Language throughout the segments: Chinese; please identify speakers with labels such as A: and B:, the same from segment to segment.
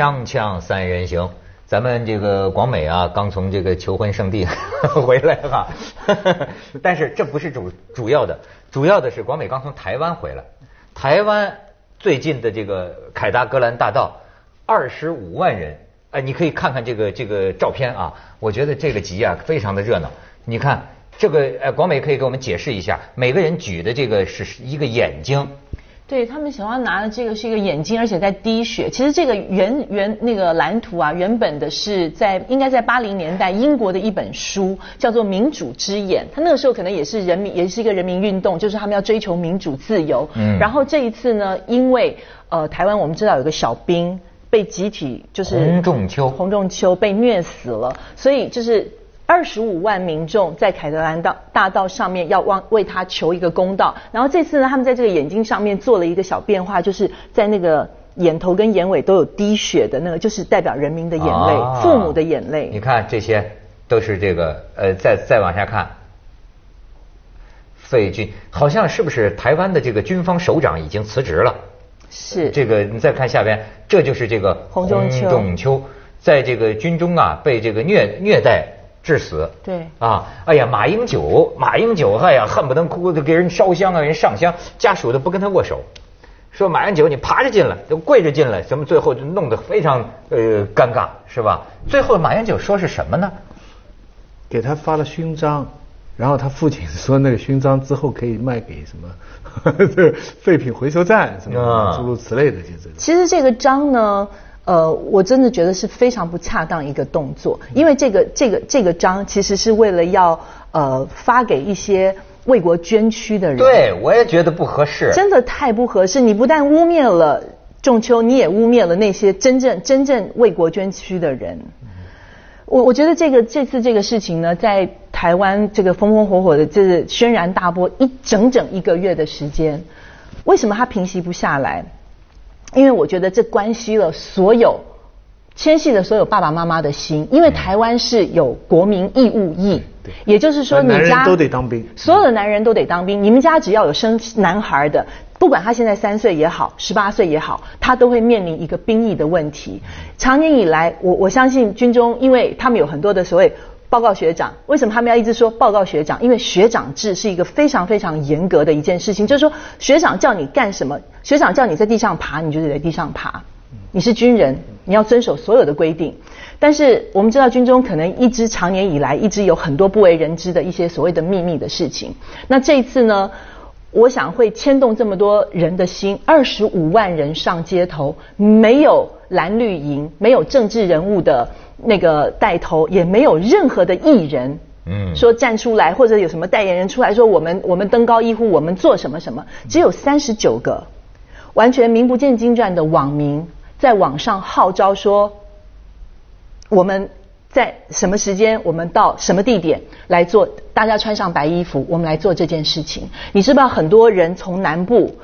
A: 锵锵三人行，咱们这个广美啊，刚从这个求婚圣地 回来哈，但是这不是主主要的，主要的是广美刚从台湾回来。台湾最近的这个凯达格兰大道，二十五万人，哎，你可以看看这个这个照片啊，我觉得这个集啊非常的热闹。你看这个，呃，广美可以给我们解释一下，每个人举的这个是一个眼睛。
B: 对他们手上拿的这个是一个眼睛，而且在滴血。其实这个原原那个蓝图啊，原本的是在应该在八零年代英国的一本书，叫做《民主之眼》。他那个时候可能也是人民，也是一个人民运动，就是他们要追求民主自由。嗯。然后这一次呢，因为呃台湾我们知道有个小兵被集体就是
A: 洪仲秋，
B: 洪仲秋被虐死了，所以就是。二十五万民众在凯德兰道大道上面要望为他求一个公道，然后这次呢，他们在这个眼睛上面做了一个小变化，就是在那个眼头跟眼尾都有滴血的那个，就是代表人民的眼泪，父母的眼泪。
A: 你看这些都是这个呃，再再往下看，费军好像是不是台湾的这个军方首长已经辞职了？
B: 是
A: 这个，你再看下边，这就是这个
B: 洪仲
A: 秋在这个军中啊被这个虐虐待。致死。
B: 对。
A: 啊，哎呀，马英九，马英九，哎呀，恨不得哭的给人烧香啊，人上香，家属都不跟他握手，说马英九你爬着进来，都跪着进来，什么最后就弄得非常呃尴尬，是吧？最后马英九说是什么呢？
C: 给他发了勋章，然后他父亲说那个勋章之后可以卖给什么这 废品回收站什么诸如此类的，就这个。
B: 其实这个章呢。呃，我真的觉得是非常不恰当一个动作，因为这个这个这个章其实是为了要呃发给一些为国捐躯的人。
A: 对，我也觉得不合适。
B: 真的太不合适！你不但污蔑了仲秋，你也污蔑了那些真正真正为国捐躯的人。我我觉得这个这次这个事情呢，在台湾这个风风火火的，这是轩然大波一整整一个月的时间，为什么它平息不下来？因为我觉得这关系了所有牵系了所有爸爸妈妈的心，因为台湾是有国民义务役，也就是说你家
C: 都得当兵，
B: 所有的男人都得当兵。你们家只要有生男孩的，不管他现在三岁也好，十八岁也好，他都会面临一个兵役的问题。长年以来，我我相信军中，因为他们有很多的所谓。报告学长，为什么他们要一直说报告学长？因为学长制是一个非常非常严格的一件事情，就是说学长叫你干什么，学长叫你在地上爬，你就得在地上爬。你是军人，你要遵守所有的规定。但是我们知道军中可能一直长年以来一直有很多不为人知的一些所谓的秘密的事情。那这一次呢，我想会牵动这么多人的心，二十五万人上街头，没有蓝绿营，没有政治人物的。那个带头也没有任何的艺人，嗯，说站出来或者有什么代言人出来说我们我们登高一呼我们做什么什么，只有三十九个完全名不见经传的网民在网上号召说我们在什么时间我们到什么地点来做，大家穿上白衣服我们来做这件事情。你知不知道很多人从南部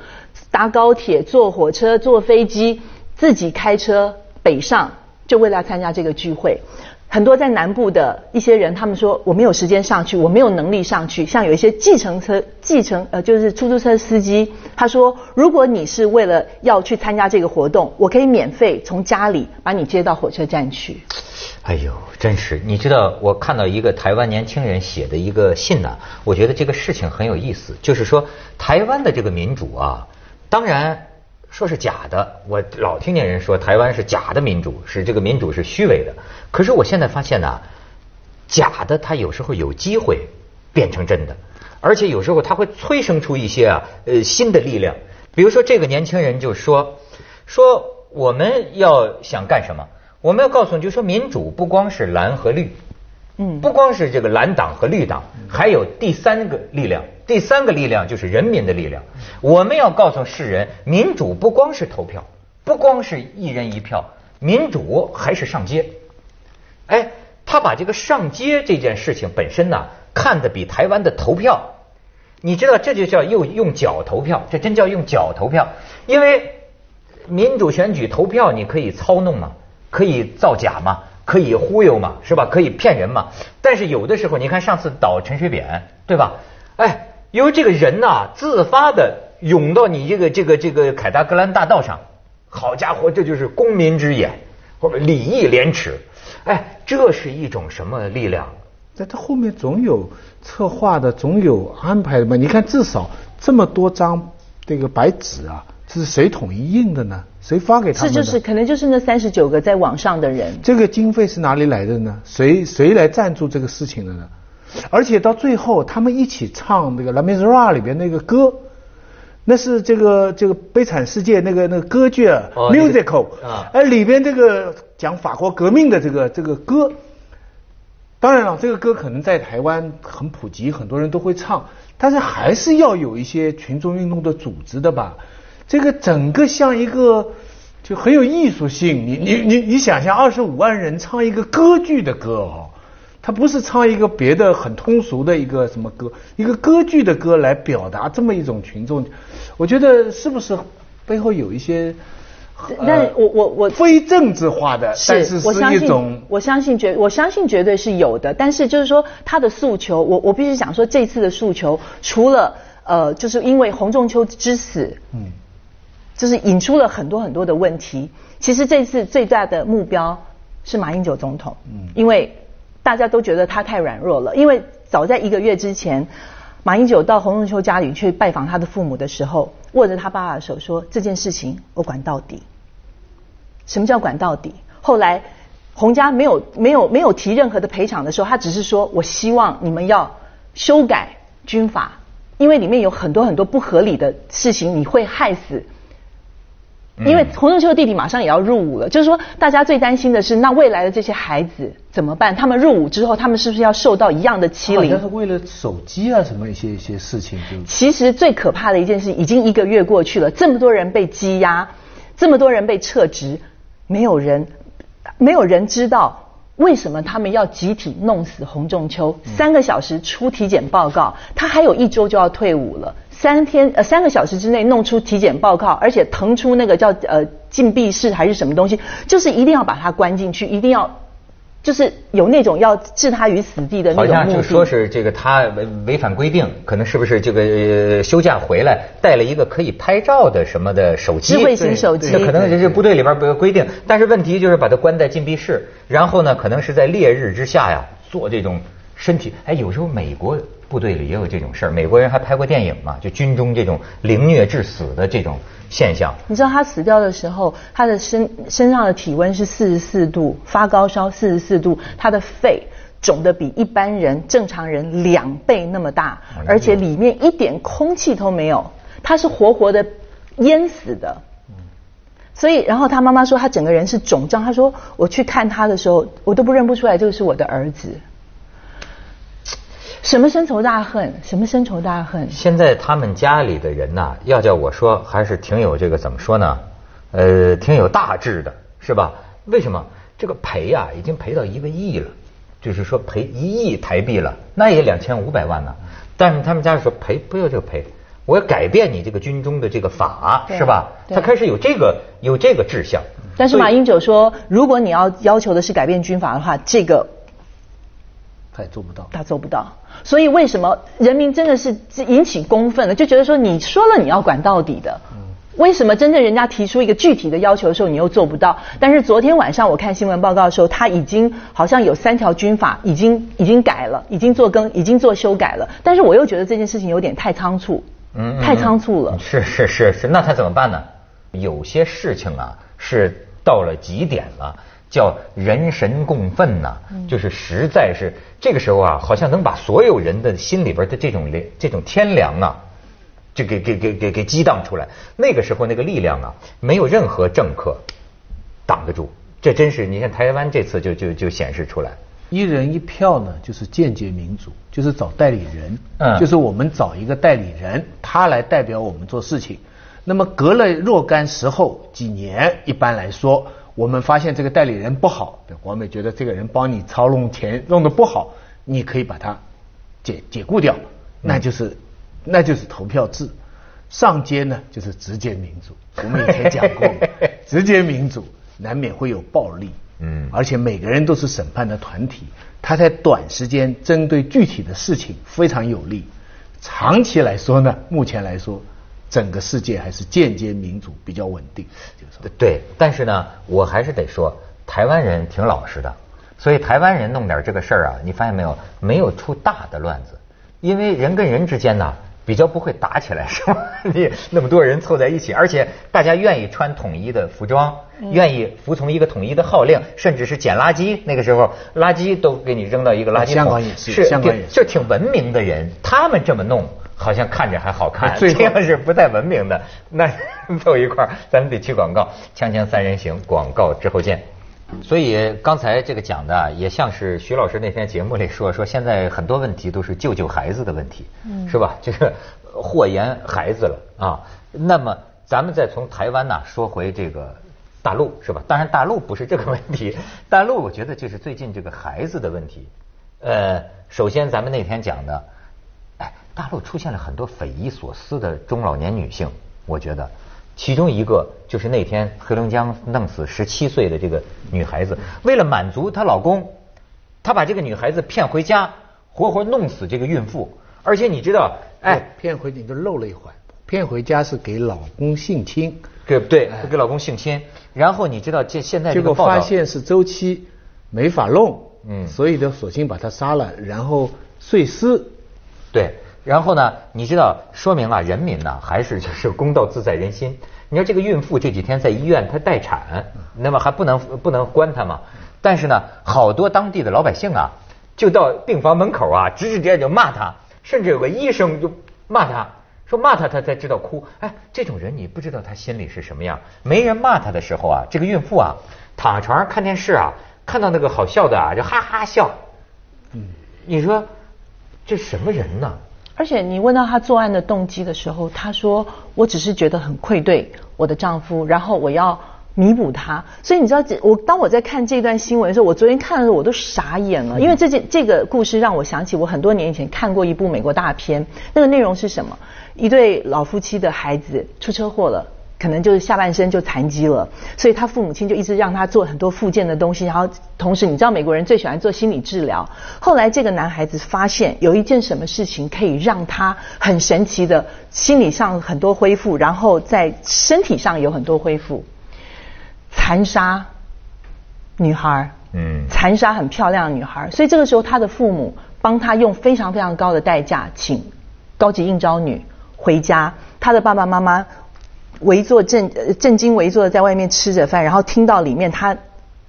B: 搭高铁、坐火车、坐飞机，自己开车北上。就为了要参加这个聚会，很多在南部的一些人，他们说我没有时间上去，我没有能力上去。像有一些计程车、计程呃，就是出租车司机，他说，如果你是为了要去参加这个活动，我可以免费从家里把你接到火车站去。
A: 哎呦，真是！你知道，我看到一个台湾年轻人写的一个信呢，我觉得这个事情很有意思，就是说台湾的这个民主啊，当然。说是假的，我老听见人说台湾是假的民主，是这个民主是虚伪的。可是我现在发现呢，假的它有时候有机会变成真的，而且有时候它会催生出一些啊呃新的力量。比如说这个年轻人就说说我们要想干什么？我们要告诉你，就说民主不光是蓝和绿，嗯，不光是这个蓝党和绿党，还有第三个力量。第三个力量就是人民的力量。我们要告诉世人，民主不光是投票，不光是一人一票，民主还是上街。哎，他把这个上街这件事情本身呢，看得比台湾的投票，你知道这就叫用用脚投票，这真叫用脚投票。因为民主选举投票你可以操弄嘛，可以造假嘛，可以忽悠嘛，是吧？可以骗人嘛。但是有的时候，你看上次倒陈水扁，对吧？哎。因为这个人呐，自发的涌到你这个这个这个凯达格兰大道上，好家伙，这就是公民之眼或者礼义廉耻，哎，这是一种什么力量？
C: 在他后面总有策划的，总有安排的嘛。你看，至少这么多张这个白纸啊，这是谁统一印的呢？谁发给他们
B: 的？这就是可能就是那三十九个在网上的人。
C: 这个经费是哪里来的呢？谁谁来赞助这个事情的呢？而且到最后，他们一起唱那个《La Misera》里边那个歌，那是这个这个《悲惨世界》那个那个歌剧啊，musical 啊，而里边这个讲法国革命的这个这个歌，当然了，这个歌可能在台湾很普及，很多人都会唱，但是还是要有一些群众运动的组织的吧。这个整个像一个就很有艺术性，你你你你想象二十五万人唱一个歌剧的歌哦。他不是唱一个别的很通俗的一个什么歌，一个歌剧的歌来表达这么一种群众，我觉得是不是背后有一些？
B: 那我我我
C: 非政治化的，但是是一种
B: 我相信绝我相信绝对是有的，但是就是说他的诉求，我我必须讲说这次的诉求，除了呃，就是因为洪仲秋之死，嗯，就是引出了很多很多的问题。其实这次最大的目标是马英九总统，嗯，因为。大家都觉得他太软弱了，因为早在一个月之前，马英九到洪仲秋家里去拜访他的父母的时候，握着他爸爸的手说：“这件事情我管到底。”什么叫管到底？后来洪家没有没有没有提任何的赔偿的时候，他只是说：“我希望你们要修改军法，因为里面有很多很多不合理的事情，你会害死。”因为洪仲秋的弟弟马上也要入伍了，就是说，大家最担心的是，那未来的这些孩子怎么办？他们入伍之后，他们是不是要受到一样的欺凌？
C: 是为了手机啊，什么一些一些事情就。
B: 其实最可怕的一件事，已经一个月过去了，这么多人被羁押，这么多人被撤职，没有人，没有人知道为什么他们要集体弄死洪仲秋。三个小时出体检报告，他还有一周就要退伍了。三天呃三个小时之内弄出体检报告，而且腾出那个叫呃禁闭室还是什么东西，就是一定要把他关进去，一定要就是有那种要置他于死地的那种
A: 好像就说是这个他违违反规定，可能是不是这个休假回来带了一个可以拍照的什么的手机？
B: 智慧型手机。
A: 那可能这部队里边不规定，但是问题就是把他关在禁闭室，然后呢，可能是在烈日之下呀做这种身体，哎，有时候美国。部队里也有这种事儿，美国人还拍过电影嘛？就军中这种凌虐致死的这种现象。
B: 你知道他死掉的时候，他的身身上的体温是四十四度，发高烧四十四度，他的肺肿的比一般人正常人两倍那么大，而且里面一点空气都没有，他是活活的淹死的。所以，然后他妈妈说他整个人是肿胀，他说我去看他的时候，我都不认不出来这个是我的儿子。什么深仇大恨？什么深仇大恨？
A: 现在他们家里的人呐，要叫我说，还是挺有这个怎么说呢？呃，挺有大志的，是吧？为什么？这个赔呀，已经赔到一个亿了，就是说赔一亿台币了，那也两千五百万呢。但是他们家说赔不要这个赔，我要改变你这个军中的这个法，是吧？他开始有这个有这个志向。
B: 但是马英九说，如果你要要求的是改变军法的话，这个。
C: 他也做不到，
B: 他做不到。所以为什么人民真的是引起公愤了？就觉得说你说了你要管到底的，嗯为什么真正人家提出一个具体的要求的时候你又做不到？但是昨天晚上我看新闻报告的时候，他已经好像有三条军法已经已经改了，已经做更，已经做修改了。但是我又觉得这件事情有点太仓促，嗯，太仓促了。
A: 是是是是，那他怎么办呢？有些事情啊是到了极点了。叫人神共愤呐，就是实在是这个时候啊，好像能把所有人的心里边的这种这种天良啊，就给给给给给激荡出来。那个时候那个力量啊，没有任何政客挡得住。这真是你看台湾这次就就就显示出来，
C: 一人一票呢，就是间接民主，就是找代理人，嗯，就是我们找一个代理人，他来代表我们做事情。那么隔了若干时候几年，一般来说。我们发现这个代理人不好，王美觉得这个人帮你操弄钱弄得不好，你可以把他解解雇掉，那就是那就是投票制。上街呢就是直接民主，我们以前讲过，直接民主难免会有暴力，嗯，而且每个人都是审判的团体，他在短时间针对具体的事情非常有利，长期来说呢，目前来说。整个世界还是间接民主比较稳定，
A: 就是对。但是呢，我还是得说，台湾人挺老实的，所以台湾人弄点这个事儿啊，你发现没有？没有出大的乱子，因为人跟人之间呢。比较不会打起来是吧？你那么多人凑在一起，而且大家愿意穿统一的服装，愿意服从一个统一的号令，甚至是捡垃圾。那个时候垃圾都给你扔到一个垃圾桶。
C: 香港也是，香港也是，
A: 就挺文明的人。他们这么弄，好像看着还好看。这要是不太文明的，那 凑一块儿，咱们得去广告。锵锵三人行，广告之后见。所以刚才这个讲的也像是徐老师那天节目里说，说现在很多问题都是救救孩子的问题，是吧？就 是祸延孩子了啊。那么咱们再从台湾呢说回这个大陆，是吧？当然大陆不是这个问题，大陆我觉得就是最近这个孩子的问题。呃，首先咱们那天讲的，哎，大陆出现了很多匪夷所思的中老年女性，我觉得。其中一个就是那天黑龙江弄死十七岁的这个女孩子，为了满足她老公，她把这个女孩子骗回家，活活弄死这个孕妇。而且你知道，
C: 哎，骗回你就漏了一环，骗回家是给老公性侵，
A: 对不对？给老公性侵。然后你知道这现在
C: 结果发现是周期没法弄，嗯，所以就索性把她杀了，然后碎尸。
A: 对。然后呢？你知道，说明啊，人民呢还是就是公道自在人心。你说这个孕妇这几天在医院她待产，那么还不能不能关她吗？但是呢，好多当地的老百姓啊，就到病房门口啊，指指点点就骂她，甚至有个医生就骂她，说骂她她才知道哭。哎，这种人你不知道他心里是什么样。没人骂她的时候啊，这个孕妇啊躺床上看电视啊，看到那个好笑的啊就哈哈笑。嗯，你说这什么人呢？
B: 而且你问到她作案的动机的时候，她说：“我只是觉得很愧对我的丈夫，然后我要弥补他。”所以你知道，我当我在看这段新闻的时候，我昨天看的时候我都傻眼了，因为这件这个故事让我想起我很多年以前看过一部美国大片，那个内容是什么？一对老夫妻的孩子出车祸了。可能就是下半身就残疾了，所以他父母亲就一直让他做很多复健的东西，然后同时你知道美国人最喜欢做心理治疗。后来这个男孩子发现有一件什么事情可以让他很神奇的心理上很多恢复，然后在身体上有很多恢复。残杀女孩，嗯，残杀很漂亮的女孩，所以这个时候他的父母帮他用非常非常高的代价请高级应招女回家，他的爸爸妈妈。围坐正正襟危坐的在外面吃着饭，然后听到里面他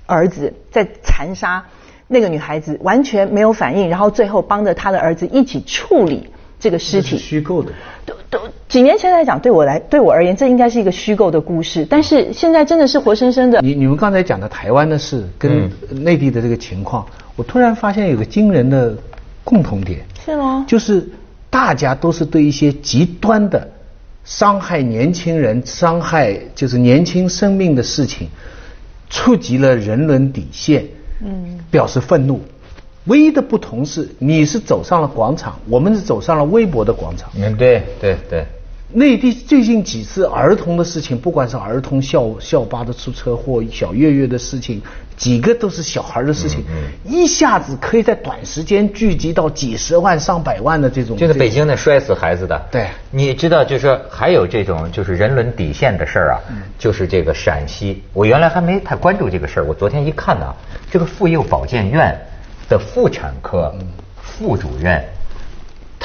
B: 儿子在残杀那个女孩子，完全没有反应，然后最后帮着他的儿子一起处理这个尸体。
C: 虚构的。
B: 都都几年前来讲，对我来对我而言，这应该是一个虚构的故事。但是现在真的是活生生的。
C: 你你们刚才讲的台湾的事跟内地的这个情况，我突然发现有个惊人的共同点。
B: 是吗？
C: 就是大家都是对一些极端的。伤害年轻人、伤害就是年轻生命的事情，触及了人伦底线，嗯，表示愤怒。唯一的不同是，你是走上了广场，我们是走上了微博的广场。
A: 嗯，对对对。
C: 内地最近几次儿童的事情，不管是儿童校校巴的出车祸、小月月的事情，几个都是小孩的事情，一下子可以在短时间聚集到几十万、上百万的这种。
A: 就是北京那摔死孩子的。
C: 对。
A: 你知道，就是还有这种就是人伦底线的事儿啊，就是这个陕西，我原来还没太关注这个事儿，我昨天一看呢，这个妇幼保健院的妇产科副主任。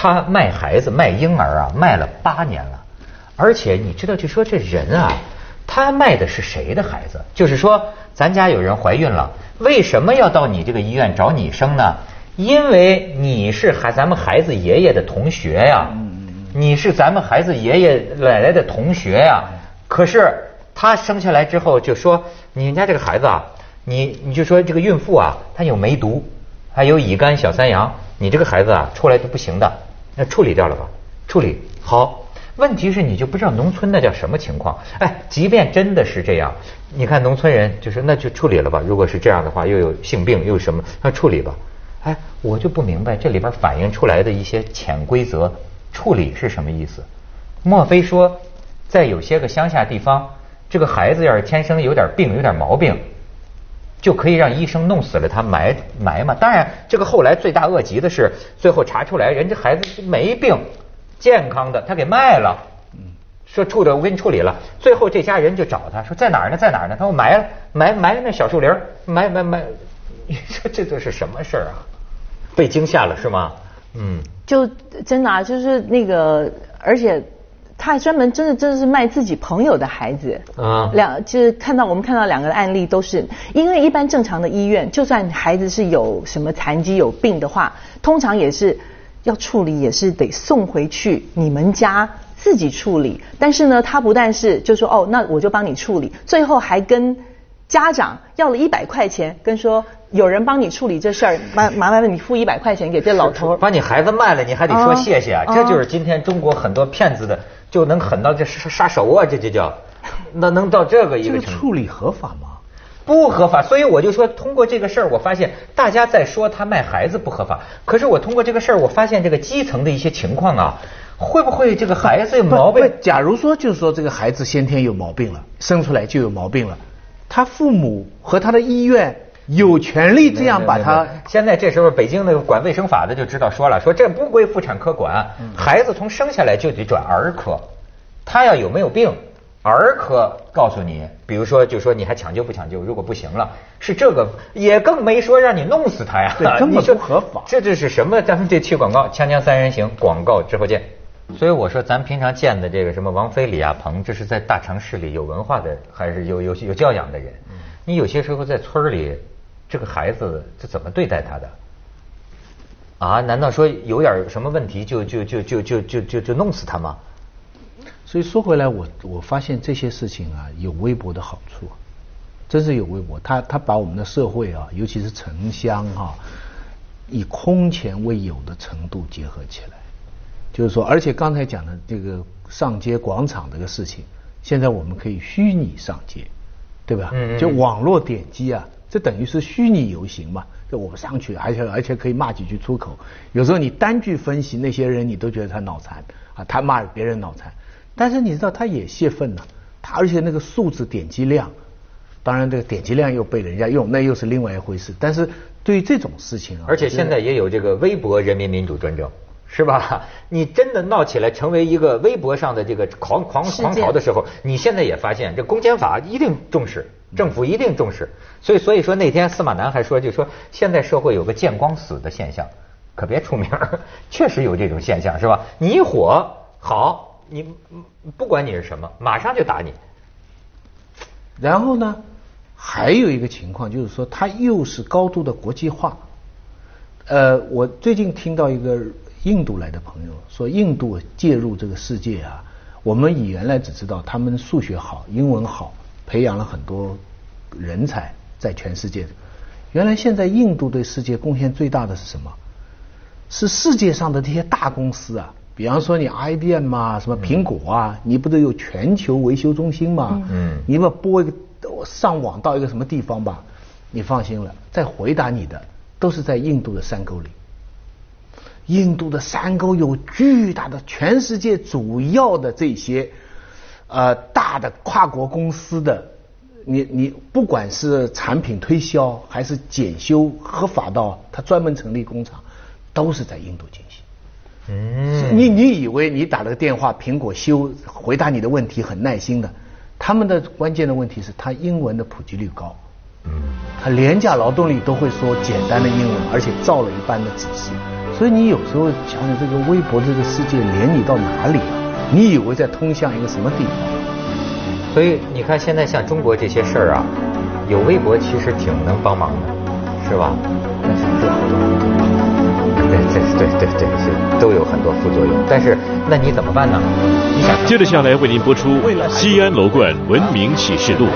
A: 他卖孩子卖婴儿啊，卖了八年了，而且你知道，就说这人啊，他卖的是谁的孩子？就是说，咱家有人怀孕了，为什么要到你这个医院找你生呢？因为你是孩咱们孩子爷爷的同学呀，你是咱们孩子爷爷奶奶的同学呀。可是他生下来之后就说，你们家这个孩子啊，你你就说这个孕妇啊，她有梅毒，还有乙肝小三阳。你这个孩子啊，出来就不行的，那处理掉了吧？处理好。问题是你就不知道农村那叫什么情况。哎，即便真的是这样，你看农村人就说那就处理了吧。如果是这样的话，又有性病又什么，那处理吧。哎，我就不明白这里边反映出来的一些潜规则，处理是什么意思？莫非说在有些个乡下地方，这个孩子要是天生有点病、有点毛病？就可以让医生弄死了他埋埋嘛？当然，这个后来罪大恶极的是，最后查出来人家孩子没病，健康的，他给卖了。嗯，说处理我给你处理了，最后这家人就找他说在哪儿呢，在哪儿呢？他说埋了埋埋了那小树林埋埋埋，你说 这都是什么事儿啊？被惊吓了是吗？
B: 嗯，就真的啊，就是那个，而且他还专门真的真的是卖自己朋友的孩子啊，两就是看到我们看到两个案例都是，因为一般正常的医院，就算孩子是有什么残疾有病的话，通常也是要处理，也是得送回去你们家。自己处理，但是呢，他不但是就说哦，那我就帮你处理，最后还跟家长要了一百块钱，跟说有人帮你处理这事儿，麻麻烦你付一百块钱给这老头。
A: 把你孩子卖了，你还得说谢谢，啊！这就是今天中国很多骗子的就能狠到这杀杀手啊，这就叫，那能到这个一个程
C: 度？处理合法吗？
A: 不合法，所以我就说，通过这个事儿，我发现大家在说他卖孩子不合法，可是我通过这个事儿，我发现这个基层的一些情况啊。会不会这个孩子有毛病？
C: 假如说就是说这个孩子先天有毛病了，生出来就有毛病了，他父母和他的医院有权利这样把他。
A: 现在这时候北京那个管卫生法的就知道说了，说这不归妇产科管，孩子从生下来就得转儿科，他要有没有病，儿科告诉你，比如说就说你还抢救不抢救，如果不行了，是这个也更没说让你弄死他呀，
C: 根本不合法。
A: 这这是什么？咱们这去广告，锵锵三人行广告之后见。所以我说，咱平常见的这个什么王菲、李亚鹏，这是在大城市里有文化的，还是有有有教养的人？你有些时候在村里，这个孩子这怎么对待他的？啊？难道说有点什么问题就就就就就就就就弄死他吗？
C: 所以说回来，我我发现这些事情啊，有微博的好处，真是有微博。他他把我们的社会啊，尤其是城乡哈，以空前未有的程度结合起来。就是说，而且刚才讲的这个上街广场这个事情，现在我们可以虚拟上街，对吧？嗯就网络点击啊，这等于是虚拟游行嘛。就我上去，而且而且可以骂几句粗口。有时候你单据分析那些人，你都觉得他脑残啊，他骂别人脑残。但是你知道，他也泄愤呢。他而且那个数字点击量，当然这个点击量又被人家用，那又是另外一回事。但是对于这种事情啊，
A: 而且现在也有这个微博人民民主专政。是吧？你真的闹起来，成为一个微博上的这个狂狂狂潮的时候，你现在也发现，这公检法一定重视，政府一定重视。所以，所以说那天司马南还说，就说现在社会有个见光死的现象，可别出名确实有这种现象，是吧？你一火好，你不管你是什么，马上就打你。
C: 然后呢，还有一个情况就是说，它又是高度的国际化。呃，我最近听到一个。印度来的朋友说，印度介入这个世界啊，我们以原来只知道他们数学好、英文好，培养了很多人才在全世界。原来现在印度对世界贡献最大的是什么？是世界上的这些大公司啊，比方说你 IBM 啊，什么苹果啊，你不都有全球维修中心吗？嗯，你们拨一个上网到一个什么地方吧，你放心了，在回答你的都是在印度的山沟里。印度的山沟有巨大的，全世界主要的这些呃大的跨国公司的，你你不管是产品推销还是检修合法到他专门成立工厂，都是在印度进行。嗯，你你以为你打了个电话，苹果修回答你的问题很耐心的，他们的关键的问题是他英文的普及率高。嗯，他廉价劳动力都会说简单的英文，而且照了一般的指示。所以你有时候想想这个微博这个世界连你到哪里啊？你以为在通向一个什么地方？
A: 所以你看现在像中国这些事儿啊，有微博其实挺能帮忙的，是吧？但是这很多，对对对对对是都有很多副作用。但是那你怎么办呢？你想
D: 接着下来为您播出《西安楼冠文明启示录》。